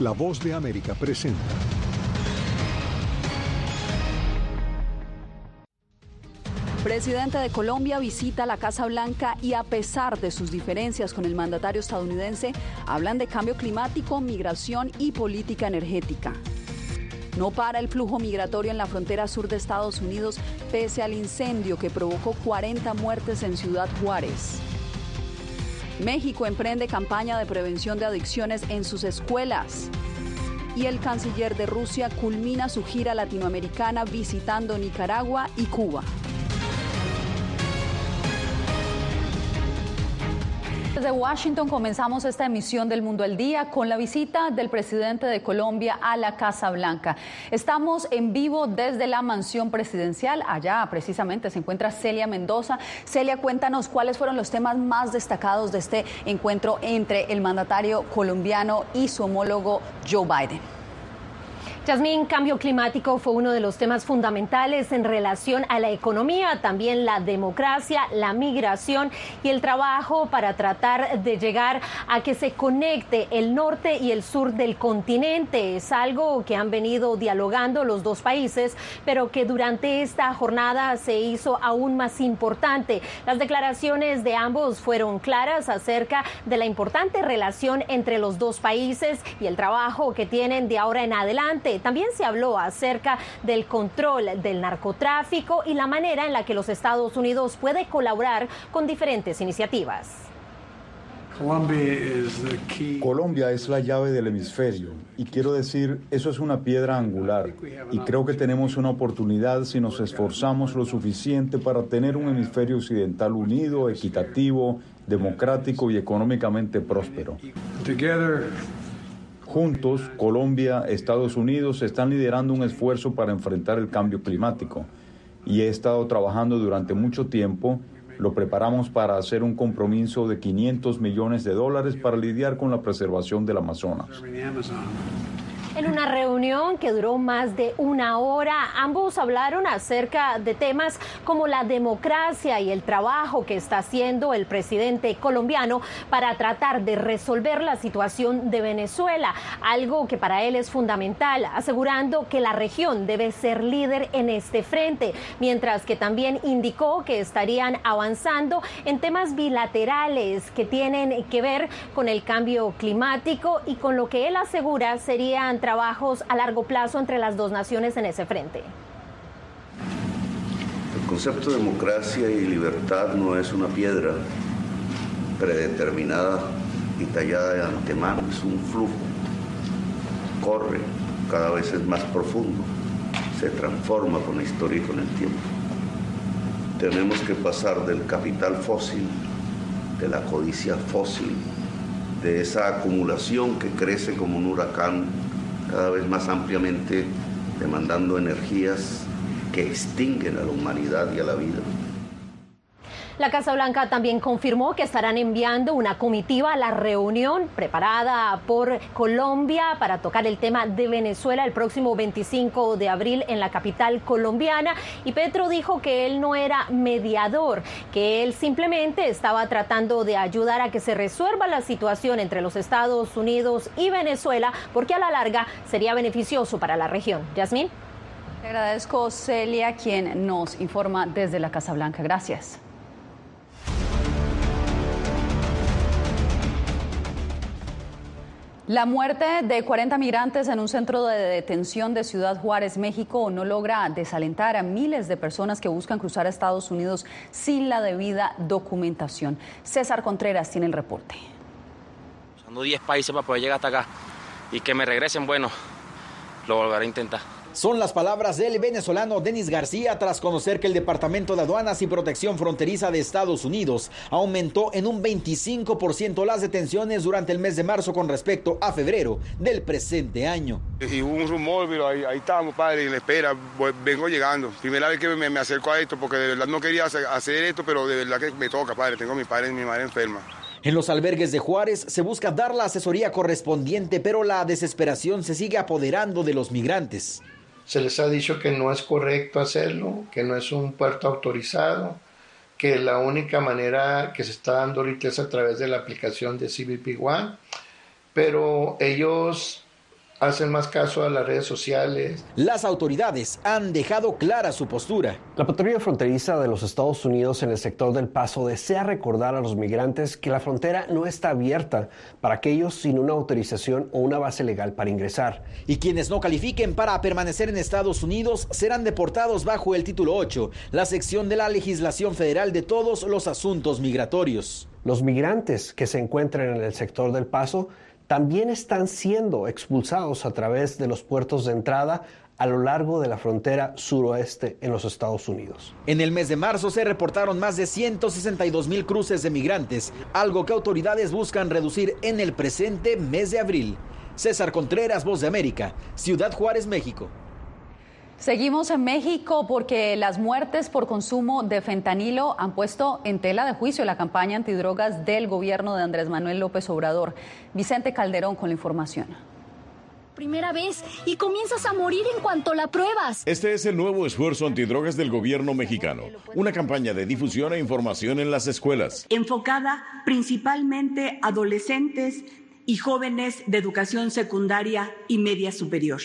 La voz de América presenta. Presidente de Colombia visita la Casa Blanca y a pesar de sus diferencias con el mandatario estadounidense, hablan de cambio climático, migración y política energética. No para el flujo migratorio en la frontera sur de Estados Unidos pese al incendio que provocó 40 muertes en Ciudad Juárez. México emprende campaña de prevención de adicciones en sus escuelas. Y el canciller de Rusia culmina su gira latinoamericana visitando Nicaragua y Cuba. Desde Washington comenzamos esta emisión del Mundo al Día con la visita del presidente de Colombia a la Casa Blanca. Estamos en vivo desde la mansión presidencial. Allá precisamente se encuentra Celia Mendoza. Celia, cuéntanos cuáles fueron los temas más destacados de este encuentro entre el mandatario colombiano y su homólogo Joe Biden. Yasmín, cambio climático fue uno de los temas fundamentales en relación a la economía, también la democracia, la migración y el trabajo para tratar de llegar a que se conecte el norte y el sur del continente. Es algo que han venido dialogando los dos países, pero que durante esta jornada se hizo aún más importante. Las declaraciones de ambos fueron claras acerca de la importante relación entre los dos países y el trabajo que tienen de ahora en adelante también se habló acerca del control del narcotráfico y la manera en la que los Estados Unidos puede colaborar con diferentes iniciativas. Colombia es la llave del hemisferio y quiero decir, eso es una piedra angular y creo que tenemos una oportunidad si nos esforzamos lo suficiente para tener un hemisferio occidental unido, equitativo, democrático y económicamente próspero. Juntos, Colombia, Estados Unidos están liderando un esfuerzo para enfrentar el cambio climático y he estado trabajando durante mucho tiempo. Lo preparamos para hacer un compromiso de 500 millones de dólares para lidiar con la preservación del Amazonas. En una reunión que duró más de una hora, ambos hablaron acerca de temas como la democracia y el trabajo que está haciendo el presidente colombiano para tratar de resolver la situación de Venezuela, algo que para él es fundamental, asegurando que la región debe ser líder en este frente, mientras que también indicó que estarían avanzando en temas bilaterales que tienen que ver con el cambio climático y con lo que él asegura serían trabajos a largo plazo entre las dos naciones en ese frente? El concepto de democracia y libertad no es una piedra predeterminada y tallada de antemano, es un flujo. Corre, cada vez es más profundo, se transforma con la historia y con el tiempo. Tenemos que pasar del capital fósil, de la codicia fósil, de esa acumulación que crece como un huracán cada vez más ampliamente demandando energías que extinguen a la humanidad y a la vida. La Casa Blanca también confirmó que estarán enviando una comitiva a la reunión preparada por Colombia para tocar el tema de Venezuela el próximo 25 de abril en la capital colombiana. Y Petro dijo que él no era mediador, que él simplemente estaba tratando de ayudar a que se resuelva la situación entre los Estados Unidos y Venezuela, porque a la larga sería beneficioso para la región. Yasmín. Le agradezco, Celia, quien nos informa desde la Casa Blanca. Gracias. La muerte de 40 migrantes en un centro de detención de Ciudad Juárez, México, no logra desalentar a miles de personas que buscan cruzar a Estados Unidos sin la debida documentación. César Contreras tiene el reporte. Usando 10 países para poder llegar hasta acá y que me regresen, bueno, lo volveré a intentar. Son las palabras del venezolano Denis García tras conocer que el Departamento de Aduanas y Protección Fronteriza de Estados Unidos aumentó en un 25% las detenciones durante el mes de marzo con respecto a febrero del presente año. Y hubo un rumor, pero ahí, ahí estamos, padre, en la espera, vengo llegando. Primera vez que me, me, acerco a esto, porque de verdad no quería hacer esto, pero de verdad que me toca, padre. Tengo a mi padre y mi madre enferma. En los albergues de Juárez se busca dar la asesoría correspondiente, pero la desesperación se sigue apoderando de los migrantes. Se les ha dicho que no es correcto hacerlo, que no es un puerto autorizado, que la única manera que se está dando ahorita es a través de la aplicación de CBP One, pero ellos hacen más caso a las redes sociales. Las autoridades han dejado clara su postura. La patrulla fronteriza de los Estados Unidos en el sector del Paso desea recordar a los migrantes que la frontera no está abierta para aquellos sin una autorización o una base legal para ingresar. Y quienes no califiquen para permanecer en Estados Unidos serán deportados bajo el título 8, la sección de la legislación federal de todos los asuntos migratorios. Los migrantes que se encuentran en el sector del Paso también están siendo expulsados a través de los puertos de entrada a lo largo de la frontera suroeste en los Estados Unidos. En el mes de marzo se reportaron más de 162 mil cruces de migrantes, algo que autoridades buscan reducir en el presente mes de abril. César Contreras, Voz de América, Ciudad Juárez, México. Seguimos en México porque las muertes por consumo de fentanilo han puesto en tela de juicio la campaña antidrogas del gobierno de Andrés Manuel López Obrador. Vicente Calderón con la información primera vez y comienzas a morir en cuanto la pruebas. Este es el nuevo esfuerzo antidrogas del gobierno mexicano, una campaña de difusión e información en las escuelas. Enfocada principalmente a adolescentes y jóvenes de educación secundaria y media superior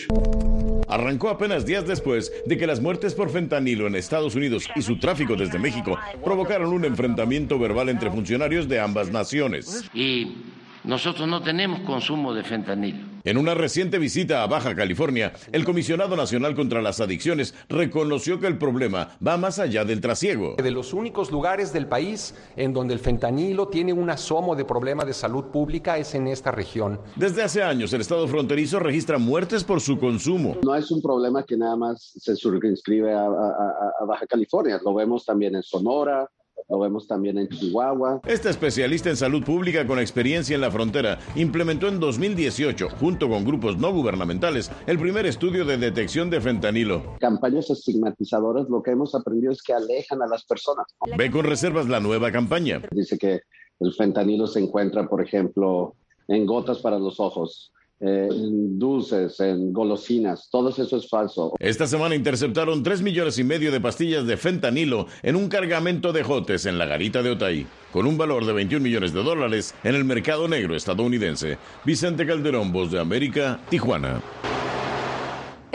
arrancó apenas días después de que las muertes por fentanilo en Estados Unidos y su tráfico desde México provocaron un enfrentamiento verbal entre funcionarios de ambas naciones. Y nosotros no tenemos consumo de fentanilo. En una reciente visita a Baja California, el Comisionado Nacional contra las Adicciones reconoció que el problema va más allá del trasiego. De los únicos lugares del país en donde el fentanilo tiene un asomo de problema de salud pública es en esta región. Desde hace años, el Estado fronterizo registra muertes por su consumo. No es un problema que nada más se circunscribe a, a Baja California, lo vemos también en Sonora, lo vemos también en Chihuahua. Este especialista en salud pública con experiencia en la frontera implementó en 2018, junto con grupos no gubernamentales, el primer estudio de detección de fentanilo. Campañas estigmatizadoras, lo que hemos aprendido es que alejan a las personas. Ve con reservas la nueva campaña. Dice que el fentanilo se encuentra, por ejemplo, en gotas para los ojos, eh, en dulces, en golosinas, todo eso es falso. Esta semana interceptaron 3 millones y medio de pastillas de fentanilo en un cargamento de jotes en la garita de Otay, con un valor de 21 millones de dólares en el mercado negro estadounidense. Vicente Calderón, Voz de América, Tijuana.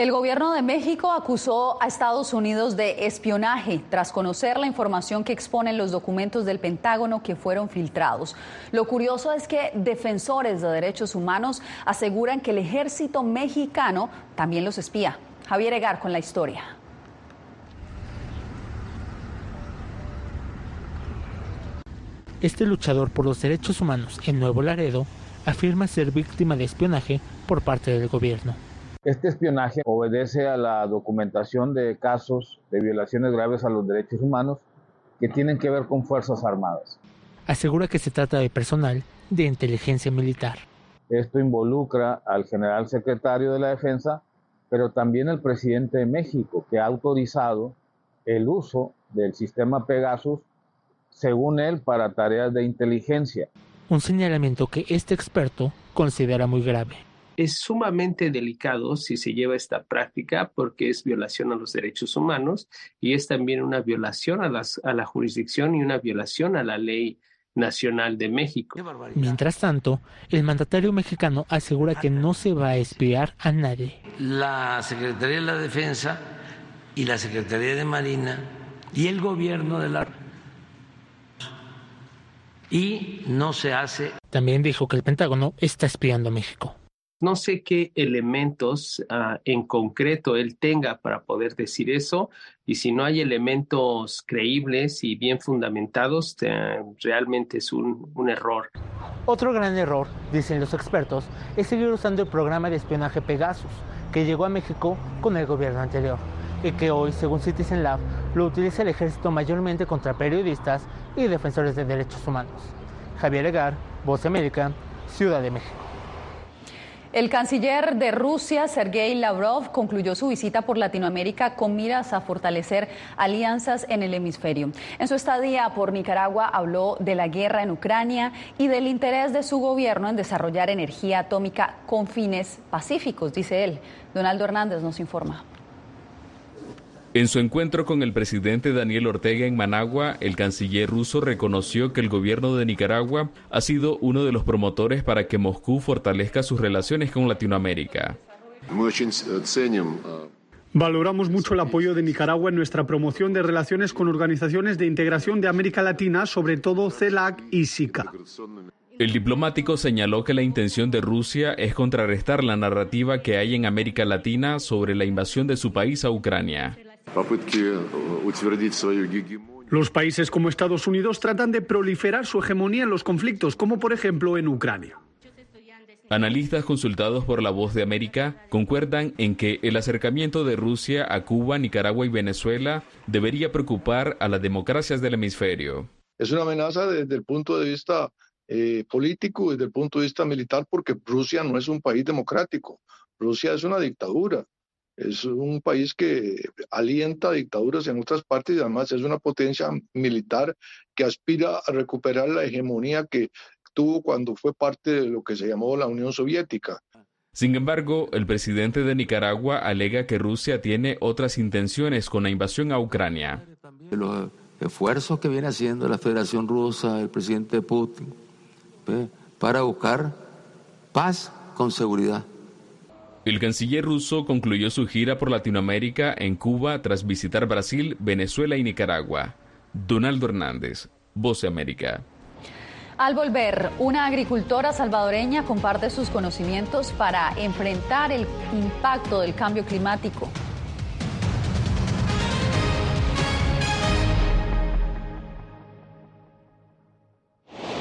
El gobierno de México acusó a Estados Unidos de espionaje tras conocer la información que exponen los documentos del Pentágono que fueron filtrados. Lo curioso es que defensores de derechos humanos aseguran que el ejército mexicano también los espía. Javier Egar con la historia. Este luchador por los derechos humanos en Nuevo Laredo afirma ser víctima de espionaje por parte del gobierno. Este espionaje obedece a la documentación de casos de violaciones graves a los derechos humanos que tienen que ver con Fuerzas Armadas. Asegura que se trata de personal de inteligencia militar. Esto involucra al general secretario de la Defensa, pero también al presidente de México, que ha autorizado el uso del sistema Pegasus, según él, para tareas de inteligencia. Un señalamiento que este experto considera muy grave es sumamente delicado si se lleva esta práctica porque es violación a los derechos humanos y es también una violación a, las, a la jurisdicción y una violación a la ley nacional de México. Mientras tanto, el mandatario mexicano asegura que no se va a espiar a nadie. La Secretaría de la Defensa y la Secretaría de Marina y el gobierno de la y no se hace. También dijo que el Pentágono está espiando a México. No sé qué elementos ah, en concreto él tenga para poder decir eso y si no hay elementos creíbles y bien fundamentados, realmente es un, un error. Otro gran error, dicen los expertos, es seguir usando el programa de espionaje Pegasus, que llegó a México con el gobierno anterior y que hoy, según Citizen Lab, lo utiliza el ejército mayormente contra periodistas y defensores de derechos humanos. Javier Egar, Voz América, Ciudad de México. El canciller de Rusia, Sergei Lavrov, concluyó su visita por Latinoamérica con miras a fortalecer alianzas en el hemisferio. En su estadía por Nicaragua habló de la guerra en Ucrania y del interés de su gobierno en desarrollar energía atómica con fines pacíficos, dice él. Donaldo Hernández nos informa. En su encuentro con el presidente Daniel Ortega en Managua, el canciller ruso reconoció que el gobierno de Nicaragua ha sido uno de los promotores para que Moscú fortalezca sus relaciones con Latinoamérica. Valoramos mucho el apoyo de Nicaragua en nuestra promoción de relaciones con organizaciones de integración de América Latina, sobre todo CELAC y SICA. El diplomático señaló que la intención de Rusia es contrarrestar la narrativa que hay en América Latina sobre la invasión de su país a Ucrania. Los países como Estados Unidos tratan de proliferar su hegemonía en los conflictos, como por ejemplo en Ucrania. Analistas consultados por La Voz de América concuerdan en que el acercamiento de Rusia a Cuba, Nicaragua y Venezuela debería preocupar a las democracias del hemisferio. Es una amenaza desde el punto de vista eh, político, desde el punto de vista militar, porque Rusia no es un país democrático. Rusia es una dictadura. Es un país que alienta dictaduras en otras partes y además es una potencia militar que aspira a recuperar la hegemonía que tuvo cuando fue parte de lo que se llamó la Unión Soviética. Sin embargo, el presidente de Nicaragua alega que Rusia tiene otras intenciones con la invasión a Ucrania. Los esfuerzos que viene haciendo la Federación Rusa, el presidente Putin, para buscar paz con seguridad. El canciller ruso concluyó su gira por Latinoamérica en Cuba tras visitar Brasil, Venezuela y Nicaragua. Donaldo Hernández, Voz de América. Al volver, una agricultora salvadoreña comparte sus conocimientos para enfrentar el impacto del cambio climático.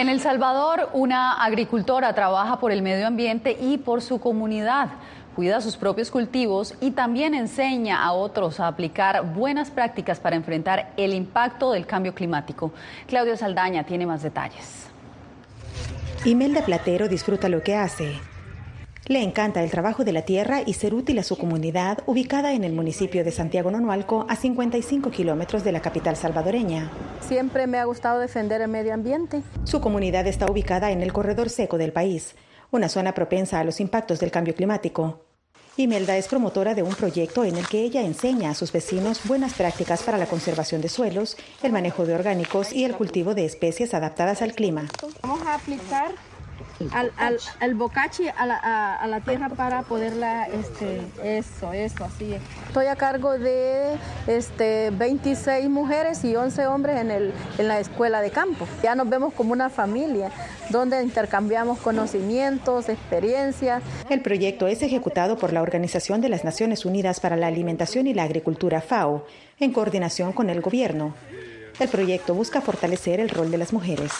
En El Salvador, una agricultora trabaja por el medio ambiente y por su comunidad cuida sus propios cultivos y también enseña a otros a aplicar buenas prácticas para enfrentar el impacto del cambio climático. Claudio Saldaña tiene más detalles. Imelda Platero disfruta lo que hace. Le encanta el trabajo de la tierra y ser útil a su comunidad ubicada en el municipio de Santiago Nonualco a 55 kilómetros de la capital salvadoreña. Siempre me ha gustado defender el medio ambiente. Su comunidad está ubicada en el corredor seco del país, una zona propensa a los impactos del cambio climático. Imelda es promotora de un proyecto en el que ella enseña a sus vecinos buenas prácticas para la conservación de suelos, el manejo de orgánicos y el cultivo de especies adaptadas al clima. Vamos a aplicar al, al, al bocachi a la, a, la, tierra para poderla, este, eso, eso, así es. Estoy a cargo de este, 26 mujeres y 11 hombres en, el, en la escuela de campo. Ya nos vemos como una familia donde intercambiamos conocimientos, experiencias. El proyecto es ejecutado por la Organización de las Naciones Unidas para la Alimentación y la Agricultura FAO, en coordinación con el gobierno. El proyecto busca fortalecer el rol de las mujeres.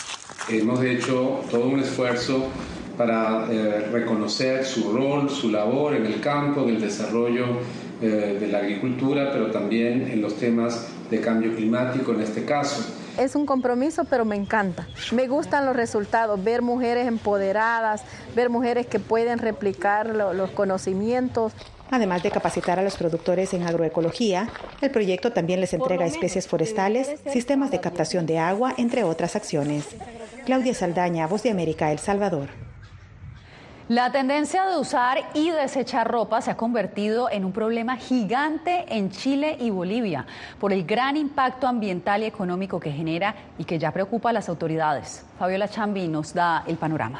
Hemos hecho todo un esfuerzo para eh, reconocer su rol, su labor en el campo del desarrollo eh, de la agricultura, pero también en los temas de cambio climático en este caso. Es un compromiso, pero me encanta. Me gustan los resultados, ver mujeres empoderadas, ver mujeres que pueden replicar los conocimientos. Además de capacitar a los productores en agroecología, el proyecto también les entrega especies forestales, sistemas de captación de agua, entre otras acciones. Claudia Saldaña, Voz de América, El Salvador. La tendencia de usar y desechar ropa se ha convertido en un problema gigante en Chile y Bolivia por el gran impacto ambiental y económico que genera y que ya preocupa a las autoridades. Fabiola Chambi nos da el panorama.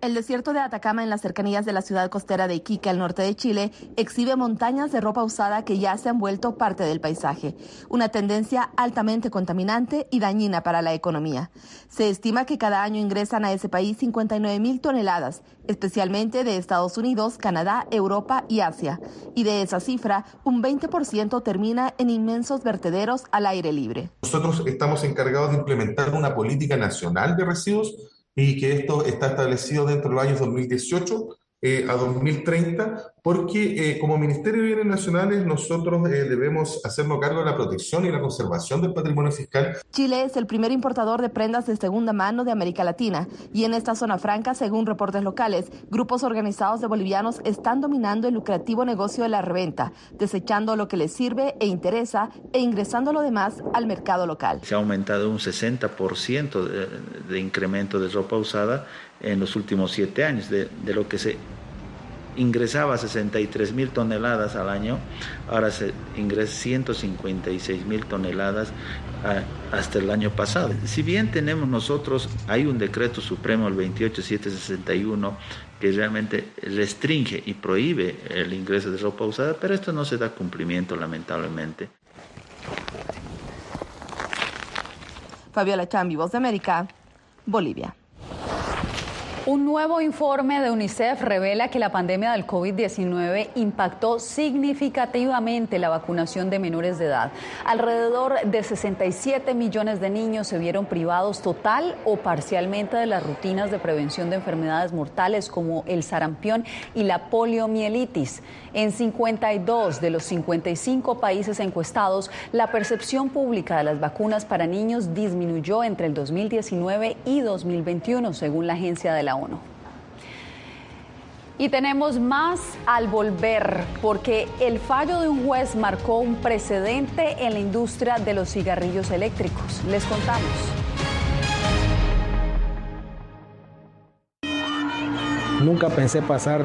El desierto de Atacama en las cercanías de la ciudad costera de Iquique, al norte de Chile, exhibe montañas de ropa usada que ya se han vuelto parte del paisaje, una tendencia altamente contaminante y dañina para la economía. Se estima que cada año ingresan a ese país 59 mil toneladas, especialmente de Estados Unidos, Canadá, Europa y Asia. Y de esa cifra, un 20% termina en inmensos vertederos al aire libre. Nosotros estamos encargados de implementar una política nacional de residuos y que esto está establecido dentro de los años 2018 eh, a 2030, porque eh, como Ministerio de Bienes Nacionales nosotros eh, debemos hacernos cargo de la protección y la conservación del patrimonio fiscal. Chile es el primer importador de prendas de segunda mano de América Latina y en esta zona franca, según reportes locales, grupos organizados de bolivianos están dominando el lucrativo negocio de la reventa, desechando lo que les sirve e interesa e ingresando lo demás al mercado local. Se ha aumentado un 60% de, de incremento de ropa usada en los últimos siete años, de, de lo que se ingresaba 63 mil toneladas al año, ahora se ingresa 156 mil toneladas a, hasta el año pasado. Si bien tenemos nosotros, hay un decreto supremo, el 28761, que realmente restringe y prohíbe el ingreso de ropa usada, pero esto no se da cumplimiento lamentablemente. Fabiola Chambi, Voz de América, Bolivia. Un nuevo informe de UNICEF revela que la pandemia del COVID-19 impactó significativamente la vacunación de menores de edad. Alrededor de 67 millones de niños se vieron privados total o parcialmente de las rutinas de prevención de enfermedades mortales como el sarampión y la poliomielitis. En 52 de los 55 países encuestados, la percepción pública de las vacunas para niños disminuyó entre el 2019 y 2021, según la agencia de la ONU. Y tenemos más al volver, porque el fallo de un juez marcó un precedente en la industria de los cigarrillos eléctricos. Les contamos. Nunca pensé pasar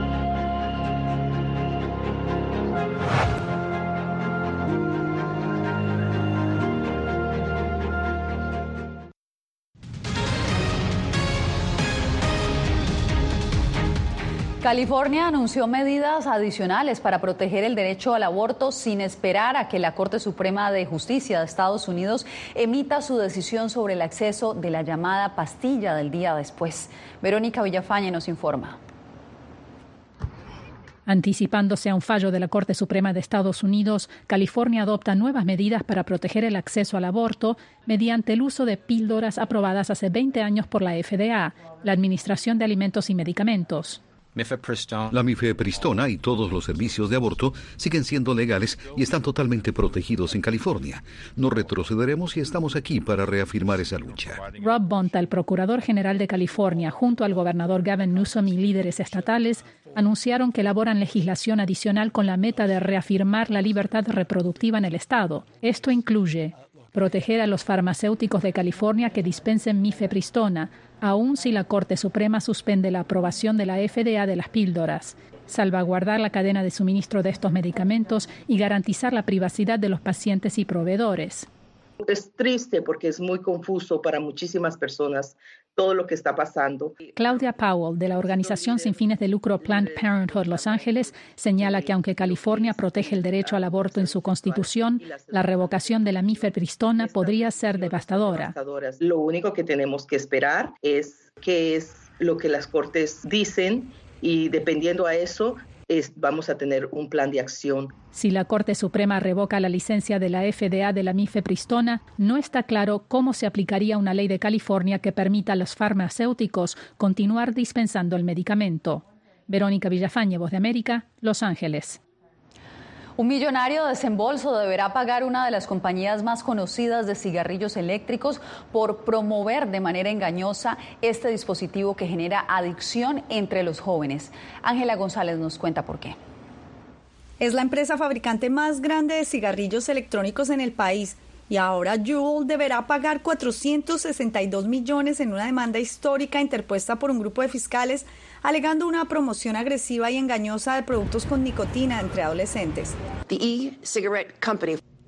California anunció medidas adicionales para proteger el derecho al aborto sin esperar a que la Corte Suprema de Justicia de Estados Unidos emita su decisión sobre el acceso de la llamada pastilla del día después. Verónica Villafañe nos informa. Anticipándose a un fallo de la Corte Suprema de Estados Unidos, California adopta nuevas medidas para proteger el acceso al aborto mediante el uso de píldoras aprobadas hace 20 años por la FDA, la Administración de Alimentos y Medicamentos. La mifepristona y todos los servicios de aborto siguen siendo legales y están totalmente protegidos en California. No retrocederemos y estamos aquí para reafirmar esa lucha. Rob Bonta, el procurador general de California, junto al gobernador Gavin Newsom y líderes estatales, anunciaron que elaboran legislación adicional con la meta de reafirmar la libertad reproductiva en el estado. Esto incluye proteger a los farmacéuticos de California que dispensen mifepristona, aun si la Corte Suprema suspende la aprobación de la FDA de las píldoras, salvaguardar la cadena de suministro de estos medicamentos y garantizar la privacidad de los pacientes y proveedores. Es triste porque es muy confuso para muchísimas personas todo lo que está pasando. Claudia Powell, de la organización sin fines de lucro Planned Parenthood Los Ángeles, señala que aunque California protege el derecho al aborto en su constitución, la revocación de la mifepristona podría ser devastadora. Lo único que tenemos que esperar es qué es lo que las cortes dicen y dependiendo a eso vamos a tener un plan de acción. Si la Corte Suprema revoca la licencia de la FDA de la mifepristona, no está claro cómo se aplicaría una ley de California que permita a los farmacéuticos continuar dispensando el medicamento. Verónica Villafañe, Voz de América, Los Ángeles. Un millonario desembolso deberá pagar una de las compañías más conocidas de cigarrillos eléctricos por promover de manera engañosa este dispositivo que genera adicción entre los jóvenes. Ángela González nos cuenta por qué. Es la empresa fabricante más grande de cigarrillos electrónicos en el país y ahora Juul deberá pagar 462 millones en una demanda histórica interpuesta por un grupo de fiscales alegando una promoción agresiva y engañosa de productos con nicotina entre adolescentes.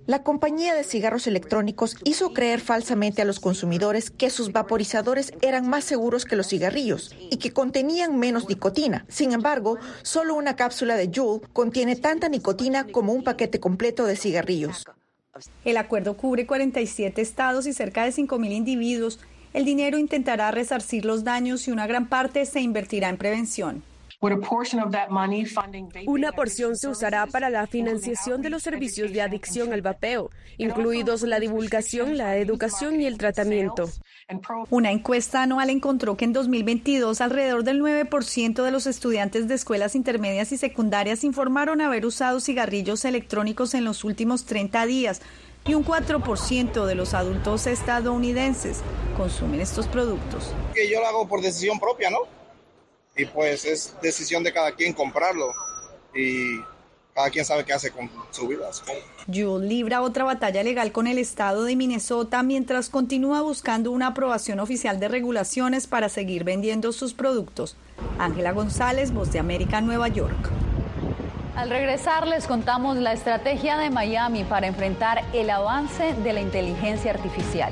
La compañía de cigarros electrónicos hizo creer falsamente a los consumidores que sus vaporizadores eran más seguros que los cigarrillos y que contenían menos nicotina. Sin embargo, solo una cápsula de Juul contiene tanta nicotina como un paquete completo de cigarrillos. El acuerdo cubre 47 estados y cerca de 5.000 individuos el dinero intentará resarcir los daños y una gran parte se invertirá en prevención. Una porción se usará para la financiación de los servicios de adicción al vapeo, incluidos la divulgación, la educación y el tratamiento. Una encuesta anual encontró que en 2022 alrededor del 9% de los estudiantes de escuelas intermedias y secundarias informaron haber usado cigarrillos electrónicos en los últimos 30 días, y un 4% de los adultos estadounidenses consumen estos productos. Que yo lo hago por decisión propia, ¿no? Y pues es decisión de cada quien comprarlo y cada quien sabe qué hace con su vida. Jules libra otra batalla legal con el estado de Minnesota mientras continúa buscando una aprobación oficial de regulaciones para seguir vendiendo sus productos. Ángela González, Voz de América, Nueva York. Al regresar les contamos la estrategia de Miami para enfrentar el avance de la inteligencia artificial.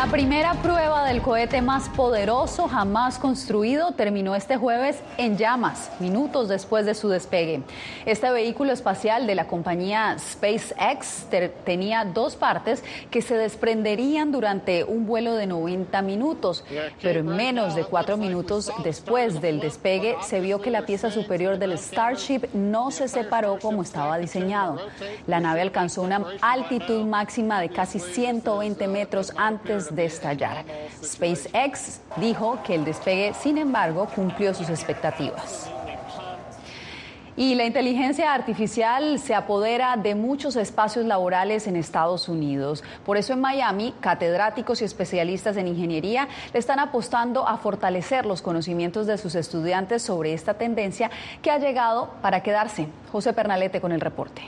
La primera prueba del cohete más poderoso jamás construido terminó este jueves en llamas, minutos después de su despegue. Este vehículo espacial de la compañía SpaceX tenía dos partes que se desprenderían durante un vuelo de 90 minutos, pero en menos de cuatro minutos después del despegue se vio que la pieza superior del Starship no se separó como estaba diseñado. La nave alcanzó una altitud máxima de casi 120 metros antes de estallar. SpaceX dijo que el despegue, sin embargo, cumplió sus expectativas. Y la inteligencia artificial se apodera de muchos espacios laborales en Estados Unidos. Por eso en Miami, catedráticos y especialistas en ingeniería le están apostando a fortalecer los conocimientos de sus estudiantes sobre esta tendencia que ha llegado para quedarse. José Pernalete con el reporte.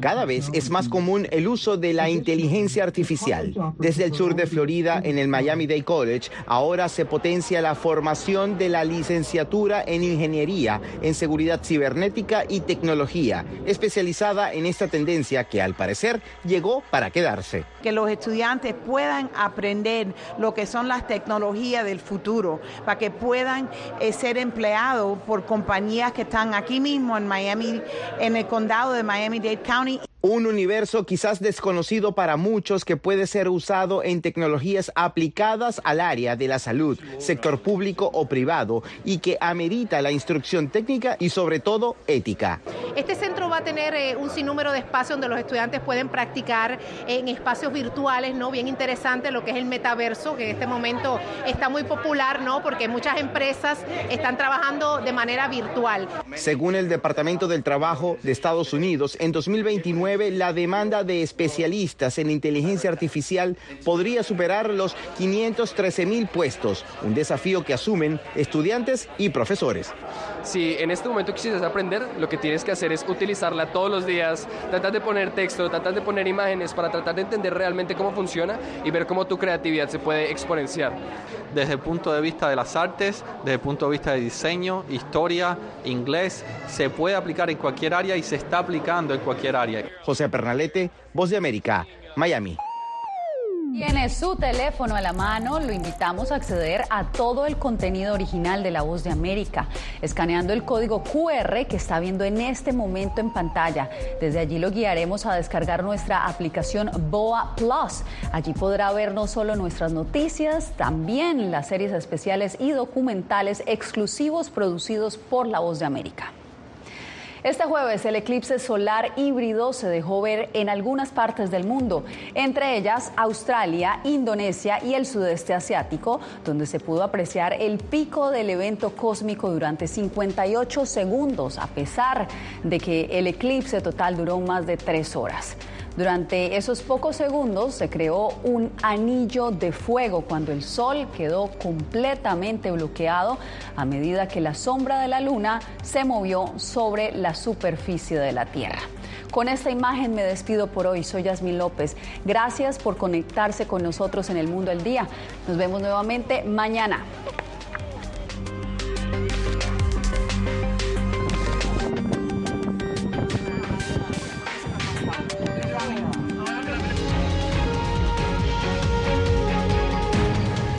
Cada vez es más común el uso de la inteligencia artificial. Desde el sur de Florida, en el Miami Dade College, ahora se potencia la formación de la licenciatura en ingeniería en seguridad cibernética y tecnología, especializada en esta tendencia que al parecer llegó para quedarse. Que los estudiantes puedan aprender lo que son las tecnologías del futuro, para que puedan eh, ser empleados por compañías que están aquí mismo en Miami, en el condado de Miami Miami-Dade County un universo quizás desconocido para muchos que puede ser usado en tecnologías aplicadas al área de la salud, sector público o privado, y que amerita la instrucción técnica y sobre todo ética. Este centro va a tener eh, un sinnúmero de espacios donde los estudiantes pueden practicar en espacios virtuales, ¿no? Bien interesante lo que es el metaverso, que en este momento está muy popular, ¿no? Porque muchas empresas están trabajando de manera virtual. Según el Departamento del Trabajo de Estados Unidos, en 2029 la demanda de especialistas en inteligencia artificial podría superar los 513 mil puestos, un desafío que asumen estudiantes y profesores. Si en este momento quisieras aprender, lo que tienes que hacer es utilizarla todos los días, tratar de poner texto, tratar de poner imágenes para tratar de entender realmente cómo funciona y ver cómo tu creatividad se puede exponenciar. Desde el punto de vista de las artes, desde el punto de vista de diseño, historia, inglés, se puede aplicar en cualquier área y se está aplicando en cualquier área. José Pernalete, Voz de América, Miami. Tiene su teléfono a la mano, lo invitamos a acceder a todo el contenido original de La Voz de América, escaneando el código QR que está viendo en este momento en pantalla. Desde allí lo guiaremos a descargar nuestra aplicación BOA Plus. Allí podrá ver no solo nuestras noticias, también las series especiales y documentales exclusivos producidos por La Voz de América. Este jueves el eclipse solar híbrido se dejó ver en algunas partes del mundo, entre ellas Australia, Indonesia y el sudeste asiático, donde se pudo apreciar el pico del evento cósmico durante 58 segundos, a pesar de que el eclipse total duró más de tres horas. Durante esos pocos segundos se creó un anillo de fuego cuando el sol quedó completamente bloqueado a medida que la sombra de la luna se movió sobre la superficie de la Tierra. Con esta imagen me despido por hoy. Soy Yasmin López. Gracias por conectarse con nosotros en el mundo del día. Nos vemos nuevamente mañana.